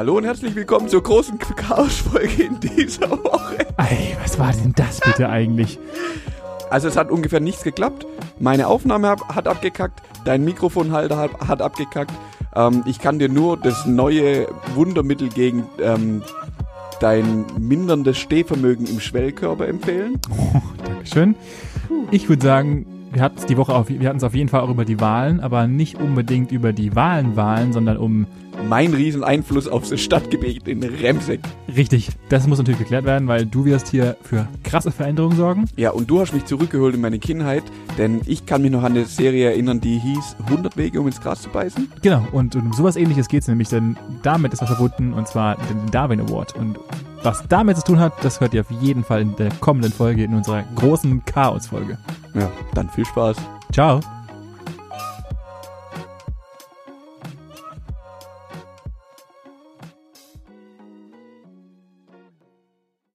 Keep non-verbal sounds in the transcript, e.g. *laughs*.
Hallo und herzlich willkommen zur großen Chaos-Folge in dieser Woche. Ey, was war denn das bitte eigentlich? Also es hat ungefähr nichts geklappt. Meine Aufnahme hat abgekackt, dein Mikrofonhalter hat, abgekackt. Ähm, ich kann dir nur das neue Wundermittel gegen ähm, dein minderndes Stehvermögen im Schwellkörper empfehlen. *laughs* Oh, Dankeschön. Ich würde sagen, wir hatten es die Woche auf, wir hatten es auf jeden Fall auch über die Wahlen, aber nicht unbedingt über die Wahlenwahlen, sondern um Mein Rieseneinfluss auf das Stadtgebiet in Remseck. richtig, das muss natürlich geklärt werden, weil du wirst hier für krasse Veränderungen sorgen. Ja, und du hast mich zurückgeholt in meine Kindheit, denn ich kann mich noch an eine Serie erinnern, die hieß 100 Wege, um ins Gras zu beißen. Genau, und um sowas ähnliches geht es nämlich, denn damit ist was verbunden, und zwar den Darwin Award. Und was damit zu tun hat, das hört ihr auf jeden Fall in der kommenden Folge, in unserer großen Chaos-Folge. Ja, dann viel Spaß. Ciao.